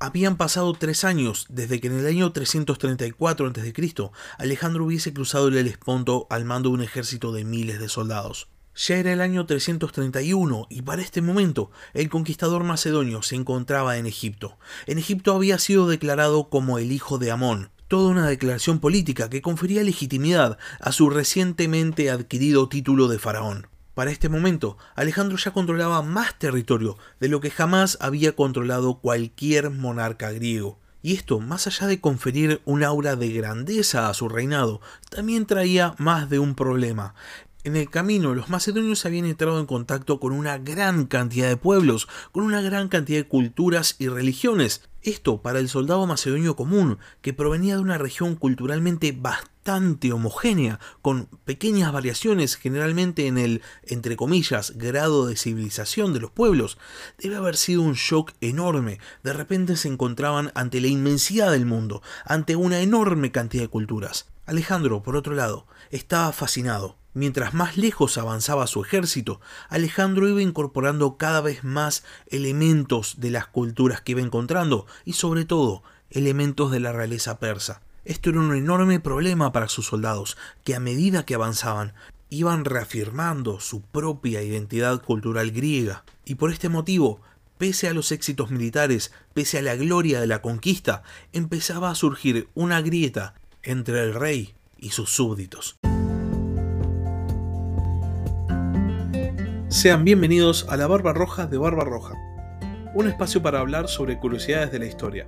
Habían pasado tres años desde que en el año 334 a.C. Alejandro hubiese cruzado el Helesponto al mando de un ejército de miles de soldados. Ya era el año 331 y para este momento el conquistador macedonio se encontraba en Egipto. En Egipto había sido declarado como el hijo de Amón, toda una declaración política que confería legitimidad a su recientemente adquirido título de faraón. Para este momento, Alejandro ya controlaba más territorio de lo que jamás había controlado cualquier monarca griego. Y esto, más allá de conferir un aura de grandeza a su reinado, también traía más de un problema. En el camino, los macedonios habían entrado en contacto con una gran cantidad de pueblos, con una gran cantidad de culturas y religiones. Esto para el soldado macedonio común, que provenía de una región culturalmente bastante homogénea, con pequeñas variaciones generalmente en el, entre comillas, grado de civilización de los pueblos, debe haber sido un shock enorme. De repente se encontraban ante la inmensidad del mundo, ante una enorme cantidad de culturas. Alejandro, por otro lado, estaba fascinado. Mientras más lejos avanzaba su ejército, Alejandro iba incorporando cada vez más elementos de las culturas que iba encontrando y sobre todo elementos de la realeza persa. Esto era un enorme problema para sus soldados, que a medida que avanzaban iban reafirmando su propia identidad cultural griega. Y por este motivo, pese a los éxitos militares, pese a la gloria de la conquista, empezaba a surgir una grieta entre el rey y sus súbditos. Sean bienvenidos a la Barba Roja de Barba Roja, un espacio para hablar sobre curiosidades de la historia.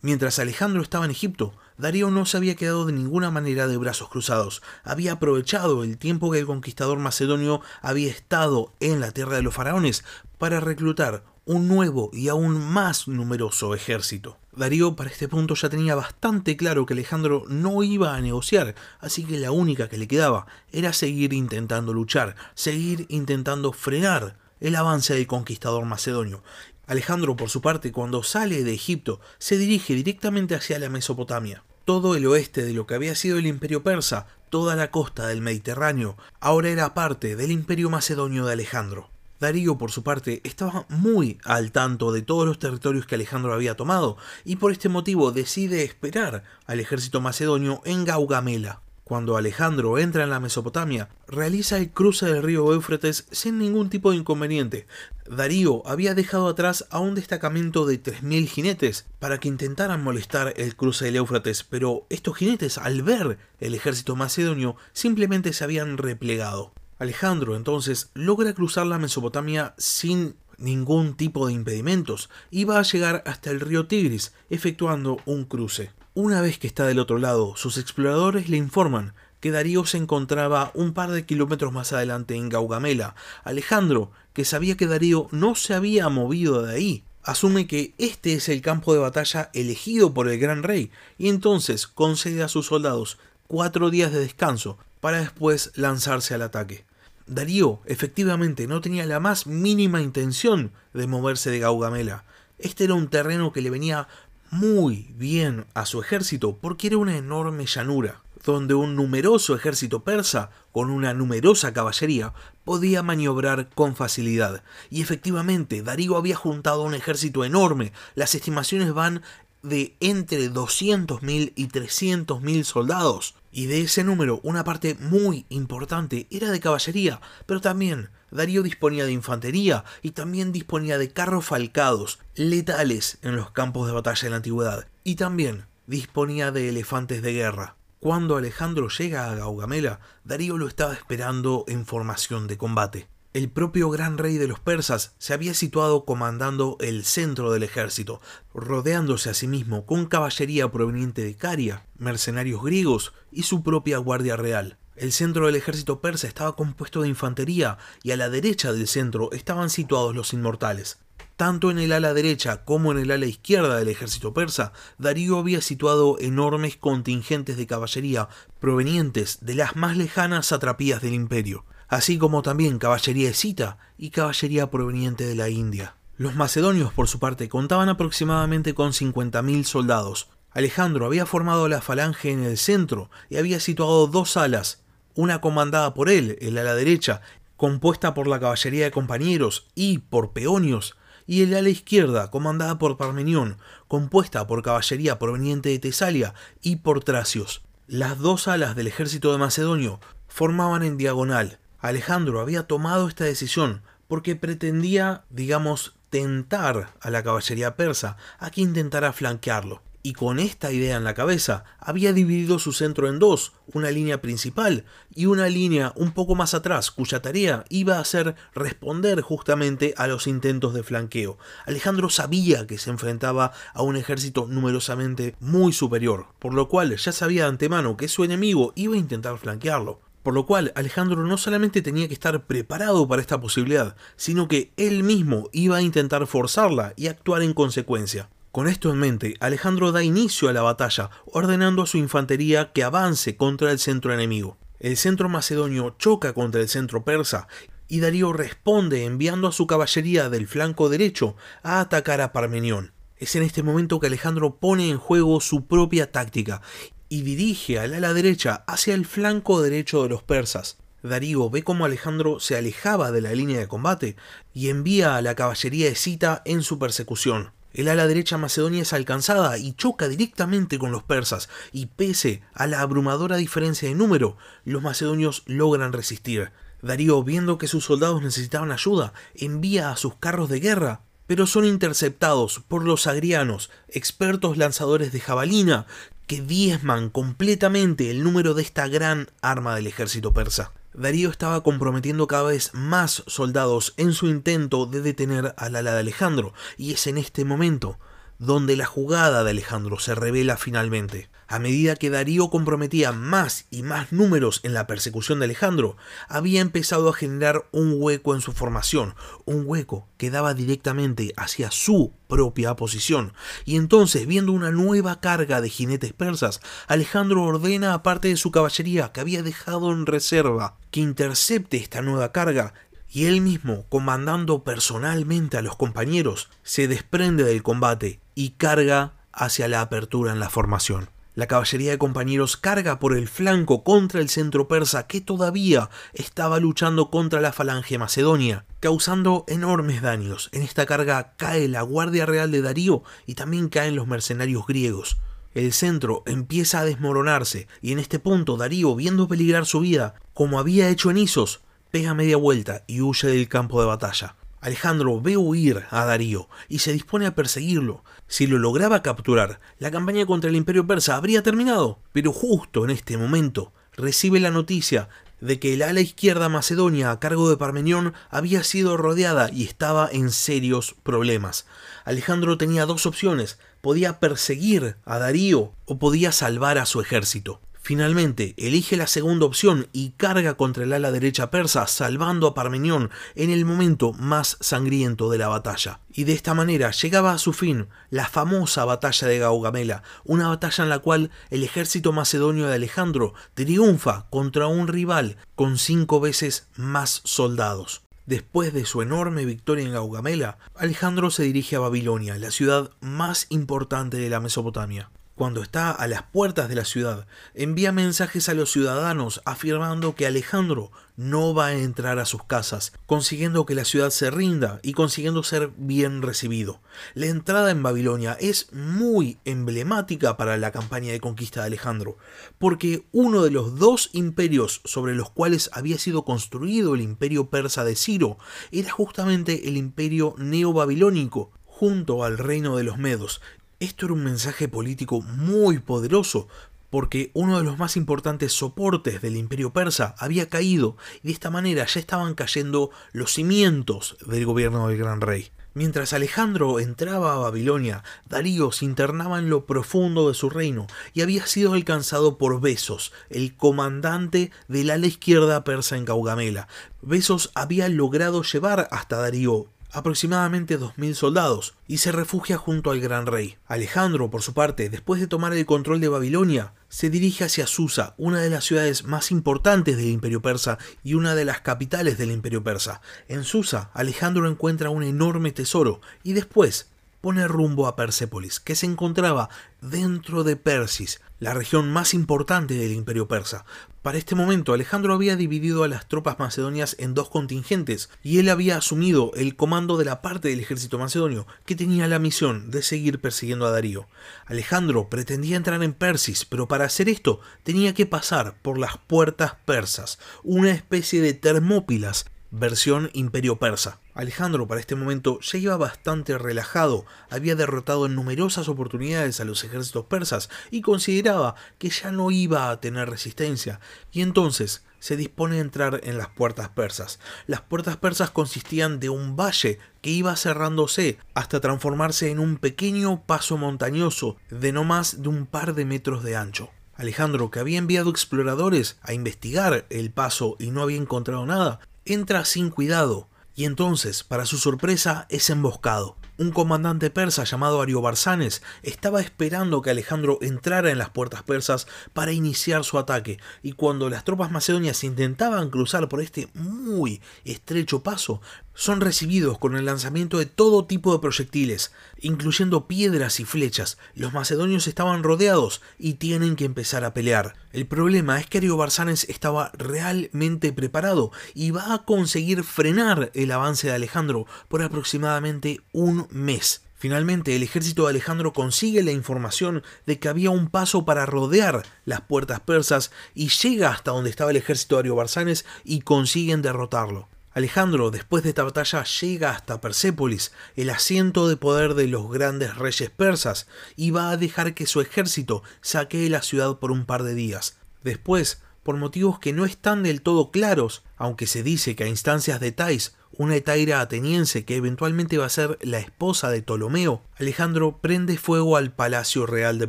Mientras Alejandro estaba en Egipto, Darío no se había quedado de ninguna manera de brazos cruzados. Había aprovechado el tiempo que el conquistador macedonio había estado en la tierra de los faraones para reclutar un nuevo y aún más numeroso ejército. Darío para este punto ya tenía bastante claro que Alejandro no iba a negociar, así que la única que le quedaba era seguir intentando luchar, seguir intentando frenar el avance del conquistador macedonio. Alejandro, por su parte, cuando sale de Egipto, se dirige directamente hacia la Mesopotamia. Todo el oeste de lo que había sido el imperio persa, toda la costa del Mediterráneo, ahora era parte del imperio macedonio de Alejandro. Darío, por su parte, estaba muy al tanto de todos los territorios que Alejandro había tomado, y por este motivo decide esperar al ejército macedonio en Gaugamela. Cuando Alejandro entra en la Mesopotamia, realiza el cruce del río Éufrates sin ningún tipo de inconveniente. Darío había dejado atrás a un destacamento de 3.000 jinetes para que intentaran molestar el cruce del Éufrates, pero estos jinetes, al ver el ejército macedonio, simplemente se habían replegado. Alejandro entonces logra cruzar la Mesopotamia sin ningún tipo de impedimentos y va a llegar hasta el río Tigris, efectuando un cruce. Una vez que está del otro lado, sus exploradores le informan que Darío se encontraba un par de kilómetros más adelante en Gaugamela. Alejandro, que sabía que Darío no se había movido de ahí, asume que este es el campo de batalla elegido por el gran rey y entonces concede a sus soldados cuatro días de descanso para después lanzarse al ataque. Darío efectivamente no tenía la más mínima intención de moverse de Gaugamela. Este era un terreno que le venía muy bien a su ejército porque era una enorme llanura, donde un numeroso ejército persa con una numerosa caballería podía maniobrar con facilidad. Y efectivamente, Darío había juntado un ejército enorme. Las estimaciones van de entre 200.000 y 300.000 soldados. Y de ese número, una parte muy importante era de caballería, pero también Darío disponía de infantería y también disponía de carros falcados, letales en los campos de batalla en la antigüedad, y también disponía de elefantes de guerra. Cuando Alejandro llega a Gaugamela, Darío lo estaba esperando en formación de combate el propio gran rey de los persas se había situado comandando el centro del ejército, rodeándose a sí mismo con caballería proveniente de Caria, mercenarios griegos y su propia guardia real. El centro del ejército persa estaba compuesto de infantería y a la derecha del centro estaban situados los inmortales. Tanto en el ala derecha como en el ala izquierda del ejército persa, Darío había situado enormes contingentes de caballería provenientes de las más lejanas atrapías del imperio así como también caballería escita y caballería proveniente de la India. Los macedonios, por su parte, contaban aproximadamente con 50.000 soldados. Alejandro había formado la falange en el centro y había situado dos alas, una comandada por él, el ala derecha, compuesta por la caballería de compañeros y por peonios, y el ala izquierda, comandada por Parmenión, compuesta por caballería proveniente de Tesalia y por tracios. Las dos alas del ejército de Macedonio formaban en diagonal. Alejandro había tomado esta decisión porque pretendía, digamos, tentar a la caballería persa a que intentara flanquearlo y con esta idea en la cabeza había dividido su centro en dos, una línea principal y una línea un poco más atrás, cuya tarea iba a ser responder justamente a los intentos de flanqueo. Alejandro sabía que se enfrentaba a un ejército numerosamente muy superior, por lo cual ya sabía de antemano que su enemigo iba a intentar flanquearlo. Por lo cual Alejandro no solamente tenía que estar preparado para esta posibilidad, sino que él mismo iba a intentar forzarla y actuar en consecuencia. Con esto en mente, Alejandro da inicio a la batalla, ordenando a su infantería que avance contra el centro enemigo. El centro macedonio choca contra el centro persa y Darío responde enviando a su caballería del flanco derecho a atacar a Parmenión. Es en este momento que Alejandro pone en juego su propia táctica y dirige al ala derecha hacia el flanco derecho de los persas. Darío ve cómo Alejandro se alejaba de la línea de combate y envía a la caballería escita en su persecución. El ala derecha macedonia es alcanzada y choca directamente con los persas, y pese a la abrumadora diferencia de número, los macedonios logran resistir. Darío, viendo que sus soldados necesitaban ayuda, envía a sus carros de guerra, pero son interceptados por los agrianos, expertos lanzadores de jabalina, que diezman completamente el número de esta gran arma del ejército persa. Darío estaba comprometiendo cada vez más soldados en su intento de detener al ala de Alejandro, y es en este momento donde la jugada de Alejandro se revela finalmente. A medida que Darío comprometía más y más números en la persecución de Alejandro, había empezado a generar un hueco en su formación, un hueco que daba directamente hacia su propia posición. Y entonces, viendo una nueva carga de jinetes persas, Alejandro ordena a parte de su caballería que había dejado en reserva que intercepte esta nueva carga y él mismo, comandando personalmente a los compañeros, se desprende del combate y carga hacia la apertura en la formación. La caballería de compañeros carga por el flanco contra el centro persa que todavía estaba luchando contra la falange macedonia, causando enormes daños. En esta carga cae la Guardia Real de Darío y también caen los mercenarios griegos. El centro empieza a desmoronarse y en este punto Darío, viendo peligrar su vida, como había hecho en Isos, pega media vuelta y huye del campo de batalla. Alejandro ve huir a Darío y se dispone a perseguirlo. Si lo lograba capturar, la campaña contra el imperio persa habría terminado. Pero justo en este momento recibe la noticia de que el ala izquierda macedonia a cargo de Parmenión había sido rodeada y estaba en serios problemas. Alejandro tenía dos opciones, podía perseguir a Darío o podía salvar a su ejército. Finalmente, elige la segunda opción y carga contra el ala derecha persa, salvando a Parmenión en el momento más sangriento de la batalla. Y de esta manera llegaba a su fin la famosa batalla de Gaugamela, una batalla en la cual el ejército macedonio de Alejandro triunfa contra un rival con cinco veces más soldados. Después de su enorme victoria en Gaugamela, Alejandro se dirige a Babilonia, la ciudad más importante de la Mesopotamia cuando está a las puertas de la ciudad, envía mensajes a los ciudadanos afirmando que Alejandro no va a entrar a sus casas, consiguiendo que la ciudad se rinda y consiguiendo ser bien recibido. La entrada en Babilonia es muy emblemática para la campaña de conquista de Alejandro, porque uno de los dos imperios sobre los cuales había sido construido el imperio persa de Ciro era justamente el imperio neobabilónico, junto al reino de los Medos, esto era un mensaje político muy poderoso, porque uno de los más importantes soportes del imperio persa había caído y de esta manera ya estaban cayendo los cimientos del gobierno del gran rey. Mientras Alejandro entraba a Babilonia, Darío se internaba en lo profundo de su reino y había sido alcanzado por Besos, el comandante del ala izquierda persa en Caugamela. Besos había logrado llevar hasta Darío aproximadamente 2.000 soldados, y se refugia junto al gran rey. Alejandro, por su parte, después de tomar el control de Babilonia, se dirige hacia Susa, una de las ciudades más importantes del imperio persa y una de las capitales del imperio persa. En Susa, Alejandro encuentra un enorme tesoro y después pone rumbo a Persépolis, que se encontraba dentro de Persis, la región más importante del imperio persa. Para este momento Alejandro había dividido a las tropas macedonias en dos contingentes y él había asumido el comando de la parte del ejército macedonio que tenía la misión de seguir persiguiendo a Darío. Alejandro pretendía entrar en Persis, pero para hacer esto tenía que pasar por las puertas persas, una especie de termópilas versión imperio persa. Alejandro para este momento ya iba bastante relajado, había derrotado en numerosas oportunidades a los ejércitos persas y consideraba que ya no iba a tener resistencia, y entonces se dispone a entrar en las puertas persas. Las puertas persas consistían de un valle que iba cerrándose hasta transformarse en un pequeño paso montañoso de no más de un par de metros de ancho. Alejandro, que había enviado exploradores a investigar el paso y no había encontrado nada, entra sin cuidado y entonces, para su sorpresa, es emboscado. Un comandante persa llamado Ariobarzanes estaba esperando que Alejandro entrara en las puertas persas para iniciar su ataque, y cuando las tropas macedonias intentaban cruzar por este muy estrecho paso, son recibidos con el lanzamiento de todo tipo de proyectiles, incluyendo piedras y flechas. Los macedonios estaban rodeados y tienen que empezar a pelear. El problema es que Ariobarzanes estaba realmente preparado y va a conseguir frenar el avance de Alejandro por aproximadamente un mes. Finalmente, el ejército de Alejandro consigue la información de que había un paso para rodear las puertas persas y llega hasta donde estaba el ejército de Ariobarzanes y consiguen derrotarlo. Alejandro, después de esta batalla, llega hasta Persépolis, el asiento de poder de los grandes reyes persas, y va a dejar que su ejército saquee la ciudad por un par de días. Después, por motivos que no están del todo claros, aunque se dice que a instancias de Tais una etaira ateniense que eventualmente va a ser la esposa de Ptolomeo, Alejandro prende fuego al palacio real de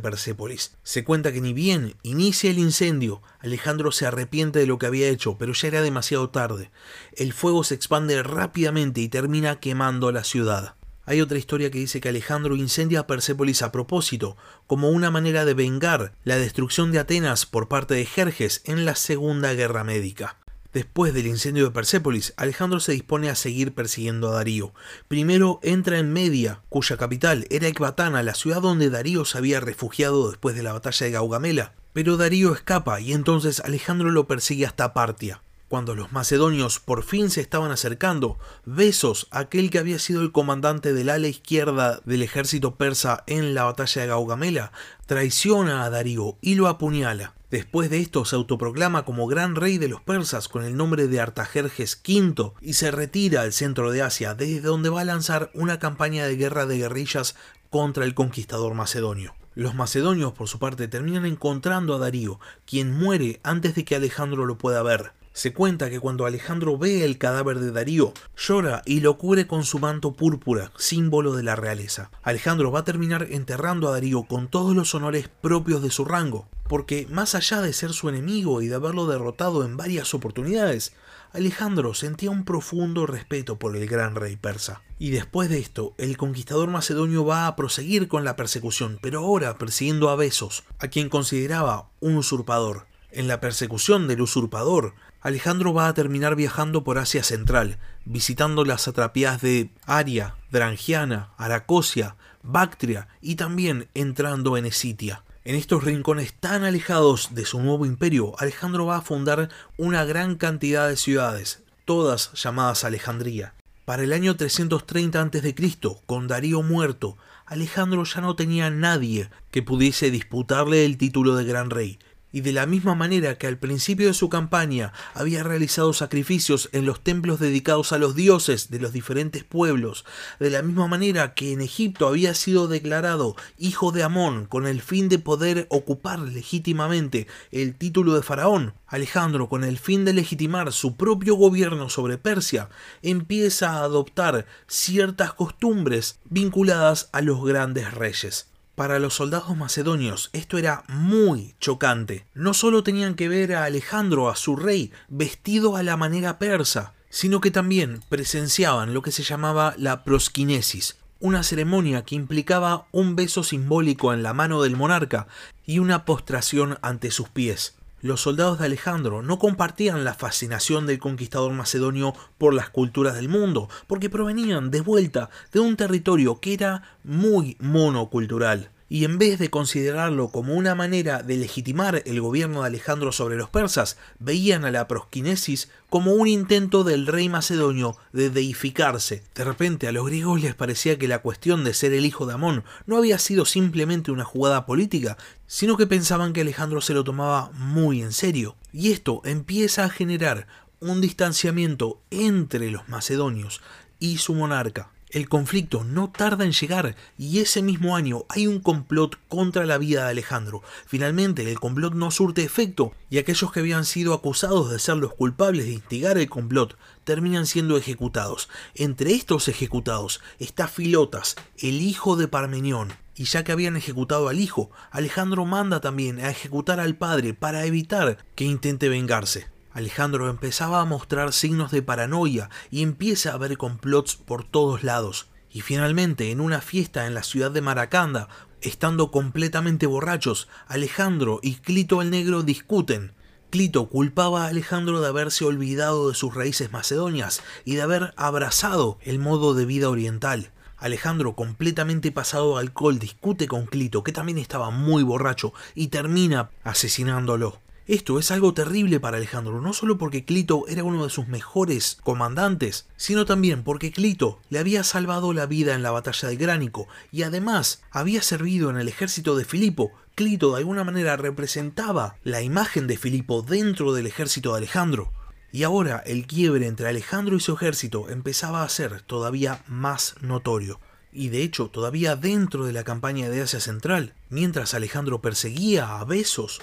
Persépolis. Se cuenta que ni bien inicia el incendio, Alejandro se arrepiente de lo que había hecho, pero ya era demasiado tarde. El fuego se expande rápidamente y termina quemando la ciudad. Hay otra historia que dice que Alejandro incendia a Persépolis a propósito, como una manera de vengar la destrucción de Atenas por parte de Jerjes en la Segunda Guerra Médica. Después del incendio de Persépolis, Alejandro se dispone a seguir persiguiendo a Darío. Primero entra en Media, cuya capital era Ecbatana, la ciudad donde Darío se había refugiado después de la batalla de Gaugamela. Pero Darío escapa y entonces Alejandro lo persigue hasta Partia. Cuando los macedonios por fin se estaban acercando, Besos, aquel que había sido el comandante del ala izquierda del ejército persa en la batalla de Gaugamela, traiciona a Darío y lo apuñala. Después de esto se autoproclama como gran rey de los persas con el nombre de Artajerjes V y se retira al centro de Asia, desde donde va a lanzar una campaña de guerra de guerrillas contra el conquistador macedonio. Los macedonios, por su parte, terminan encontrando a Darío, quien muere antes de que Alejandro lo pueda ver. Se cuenta que cuando Alejandro ve el cadáver de Darío, llora y lo cubre con su manto púrpura, símbolo de la realeza. Alejandro va a terminar enterrando a Darío con todos los honores propios de su rango porque más allá de ser su enemigo y de haberlo derrotado en varias oportunidades, Alejandro sentía un profundo respeto por el gran rey persa. Y después de esto, el conquistador macedonio va a proseguir con la persecución, pero ahora persiguiendo a Besos, a quien consideraba un usurpador. En la persecución del usurpador, Alejandro va a terminar viajando por Asia Central, visitando las satrapías de Aria, Drangiana, Aracosia, Bactria y también entrando en Esitia. En estos rincones tan alejados de su nuevo imperio, Alejandro va a fundar una gran cantidad de ciudades, todas llamadas Alejandría. Para el año 330 a.C., con Darío muerto, Alejandro ya no tenía nadie que pudiese disputarle el título de gran rey, y de la misma manera que al principio de su campaña había realizado sacrificios en los templos dedicados a los dioses de los diferentes pueblos, de la misma manera que en Egipto había sido declarado hijo de Amón con el fin de poder ocupar legítimamente el título de faraón, Alejandro, con el fin de legitimar su propio gobierno sobre Persia, empieza a adoptar ciertas costumbres vinculadas a los grandes reyes. Para los soldados macedonios esto era muy chocante. No solo tenían que ver a Alejandro, a su rey, vestido a la manera persa, sino que también presenciaban lo que se llamaba la prosquinesis, una ceremonia que implicaba un beso simbólico en la mano del monarca y una postración ante sus pies. Los soldados de Alejandro no compartían la fascinación del conquistador macedonio por las culturas del mundo, porque provenían de vuelta de un territorio que era muy monocultural y en vez de considerarlo como una manera de legitimar el gobierno de Alejandro sobre los persas, veían a la prosquinesis como un intento del rey macedonio de deificarse. De repente a los griegos les parecía que la cuestión de ser el hijo de Amón no había sido simplemente una jugada política, sino que pensaban que Alejandro se lo tomaba muy en serio. Y esto empieza a generar un distanciamiento entre los macedonios y su monarca. El conflicto no tarda en llegar y ese mismo año hay un complot contra la vida de Alejandro. Finalmente el complot no surte efecto y aquellos que habían sido acusados de ser los culpables de instigar el complot terminan siendo ejecutados. Entre estos ejecutados está Filotas, el hijo de Parmenión. Y ya que habían ejecutado al hijo, Alejandro manda también a ejecutar al padre para evitar que intente vengarse. Alejandro empezaba a mostrar signos de paranoia y empieza a haber complots por todos lados. Y finalmente, en una fiesta en la ciudad de Maracanda, estando completamente borrachos, Alejandro y Clito el Negro discuten. Clito culpaba a Alejandro de haberse olvidado de sus raíces macedonias y de haber abrazado el modo de vida oriental. Alejandro, completamente pasado alcohol, discute con Clito, que también estaba muy borracho, y termina asesinándolo. Esto es algo terrible para Alejandro, no solo porque Clito era uno de sus mejores comandantes, sino también porque Clito le había salvado la vida en la batalla de Gránico y además había servido en el ejército de Filipo. Clito de alguna manera representaba la imagen de Filipo dentro del ejército de Alejandro. Y ahora el quiebre entre Alejandro y su ejército empezaba a ser todavía más notorio y de hecho todavía dentro de la campaña de Asia Central, mientras Alejandro perseguía a Besos,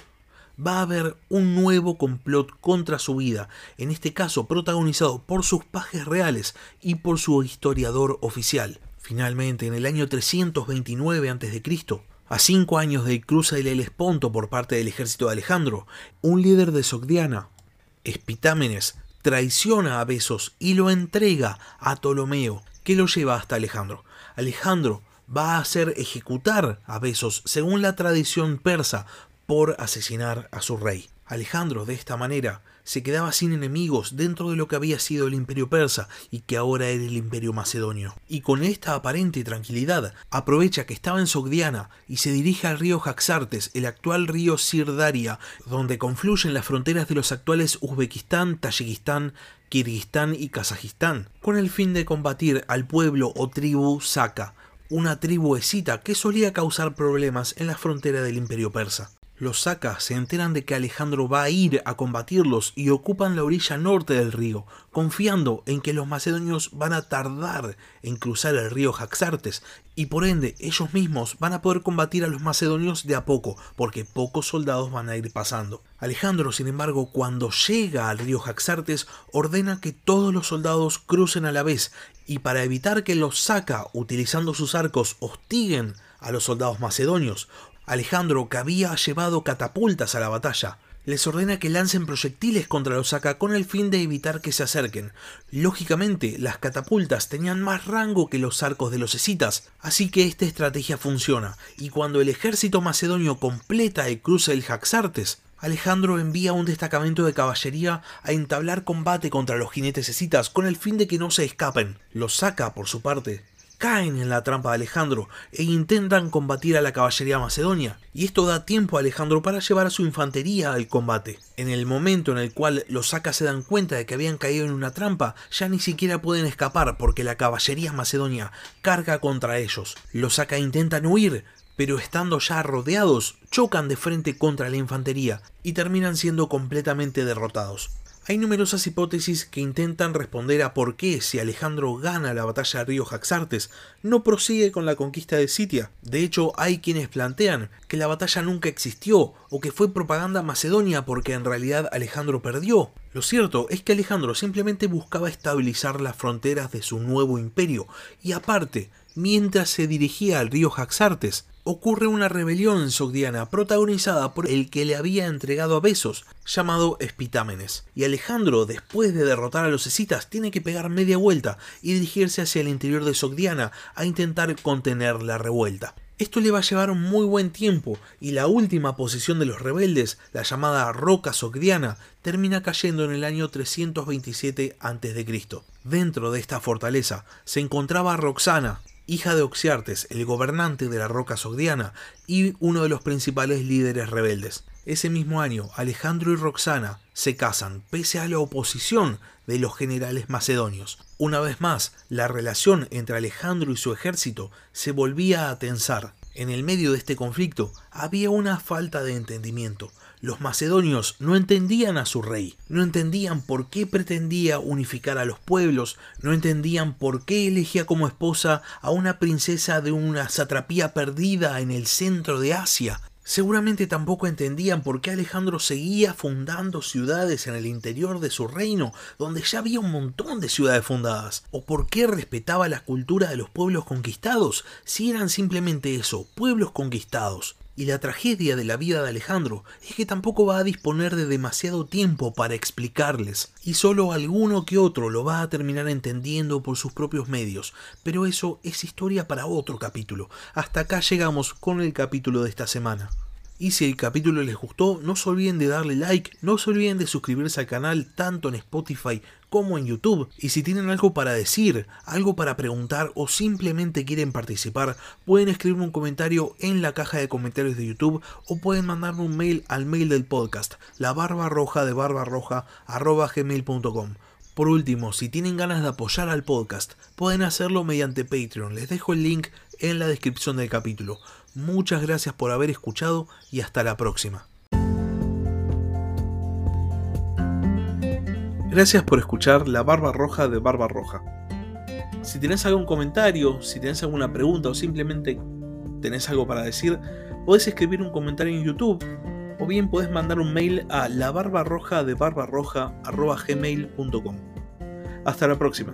va a haber un nuevo complot contra su vida, en este caso protagonizado por sus pajes reales y por su historiador oficial. Finalmente, en el año 329 a.C., a cinco años del cruce del Helesponto por parte del ejército de Alejandro, un líder de Sogdiana, Espitámenes, traiciona a Besos y lo entrega a Ptolomeo, que lo lleva hasta Alejandro. Alejandro va a hacer ejecutar a Besos según la tradición persa por asesinar a su rey. Alejandro, de esta manera, se quedaba sin enemigos dentro de lo que había sido el imperio persa y que ahora era el imperio macedonio. Y con esta aparente tranquilidad, aprovecha que estaba en Sogdiana y se dirige al río Jaxartes, el actual río Sirdaria, donde confluyen las fronteras de los actuales Uzbekistán, Tayikistán, Kirguistán y Kazajistán, con el fin de combatir al pueblo o tribu Saka, una tribu escita que solía causar problemas en la frontera del imperio persa. Los Saka se enteran de que Alejandro va a ir a combatirlos y ocupan la orilla norte del río, confiando en que los macedonios van a tardar en cruzar el río Jaxartes y por ende ellos mismos van a poder combatir a los macedonios de a poco, porque pocos soldados van a ir pasando. Alejandro, sin embargo, cuando llega al río Jaxartes, ordena que todos los soldados crucen a la vez y para evitar que los Saka, utilizando sus arcos, hostiguen a los soldados macedonios, Alejandro, que había llevado catapultas a la batalla, les ordena que lancen proyectiles contra los Saka con el fin de evitar que se acerquen. Lógicamente, las catapultas tenían más rango que los arcos de los escitas, así que esta estrategia funciona, y cuando el ejército macedonio completa el cruce del Jaxartes, Alejandro envía un destacamento de caballería a entablar combate contra los jinetes escitas con el fin de que no se escapen. Los Saka, por su parte, caen en la trampa de Alejandro e intentan combatir a la caballería macedonia, y esto da tiempo a Alejandro para llevar a su infantería al combate. En el momento en el cual los sacas se dan cuenta de que habían caído en una trampa, ya ni siquiera pueden escapar porque la caballería macedonia carga contra ellos. Los saca intentan huir, pero estando ya rodeados, chocan de frente contra la infantería y terminan siendo completamente derrotados. Hay numerosas hipótesis que intentan responder a por qué si Alejandro gana la batalla de Río Jaxartes no prosigue con la conquista de Sitia. De hecho, hay quienes plantean que la batalla nunca existió o que fue propaganda macedonia porque en realidad Alejandro perdió. Lo cierto es que Alejandro simplemente buscaba estabilizar las fronteras de su nuevo imperio y aparte, mientras se dirigía al río Jaxartes, ocurre una rebelión en Sogdiana protagonizada por el que le había entregado a Besos, llamado Espitámenes. Y Alejandro, después de derrotar a los escitas, tiene que pegar media vuelta y dirigirse hacia el interior de Sogdiana a intentar contener la revuelta. Esto le va a llevar un muy buen tiempo y la última posición de los rebeldes, la llamada Roca Sogdiana, termina cayendo en el año 327 a.C. Dentro de esta fortaleza se encontraba Roxana, hija de Oxiartes, el gobernante de la Roca Sogdiana y uno de los principales líderes rebeldes. Ese mismo año, Alejandro y Roxana se casan, pese a la oposición de los generales macedonios. Una vez más, la relación entre Alejandro y su ejército se volvía a tensar. En el medio de este conflicto había una falta de entendimiento. Los macedonios no entendían a su rey, no entendían por qué pretendía unificar a los pueblos, no entendían por qué elegía como esposa a una princesa de una satrapía perdida en el centro de Asia, Seguramente tampoco entendían por qué Alejandro seguía fundando ciudades en el interior de su reino, donde ya había un montón de ciudades fundadas, o por qué respetaba la cultura de los pueblos conquistados, si eran simplemente eso, pueblos conquistados. Y la tragedia de la vida de Alejandro es que tampoco va a disponer de demasiado tiempo para explicarles, y solo alguno que otro lo va a terminar entendiendo por sus propios medios, pero eso es historia para otro capítulo. Hasta acá llegamos con el capítulo de esta semana. Y si el capítulo les gustó, no se olviden de darle like, no se olviden de suscribirse al canal tanto en Spotify como en YouTube. Y si tienen algo para decir, algo para preguntar o simplemente quieren participar, pueden escribirme un comentario en la caja de comentarios de YouTube o pueden mandarme un mail al mail del podcast, la barba roja de barbarroja gmail.com. Por último, si tienen ganas de apoyar al podcast, pueden hacerlo mediante Patreon. Les dejo el link en la descripción del capítulo. Muchas gracias por haber escuchado y hasta la próxima. Gracias por escuchar La Barba Roja de Barba Roja. Si tenés algún comentario, si tenés alguna pregunta o simplemente tenés algo para decir, podés escribir un comentario en YouTube o bien podés mandar un mail a la barba roja de gmail.com. Hasta la próxima.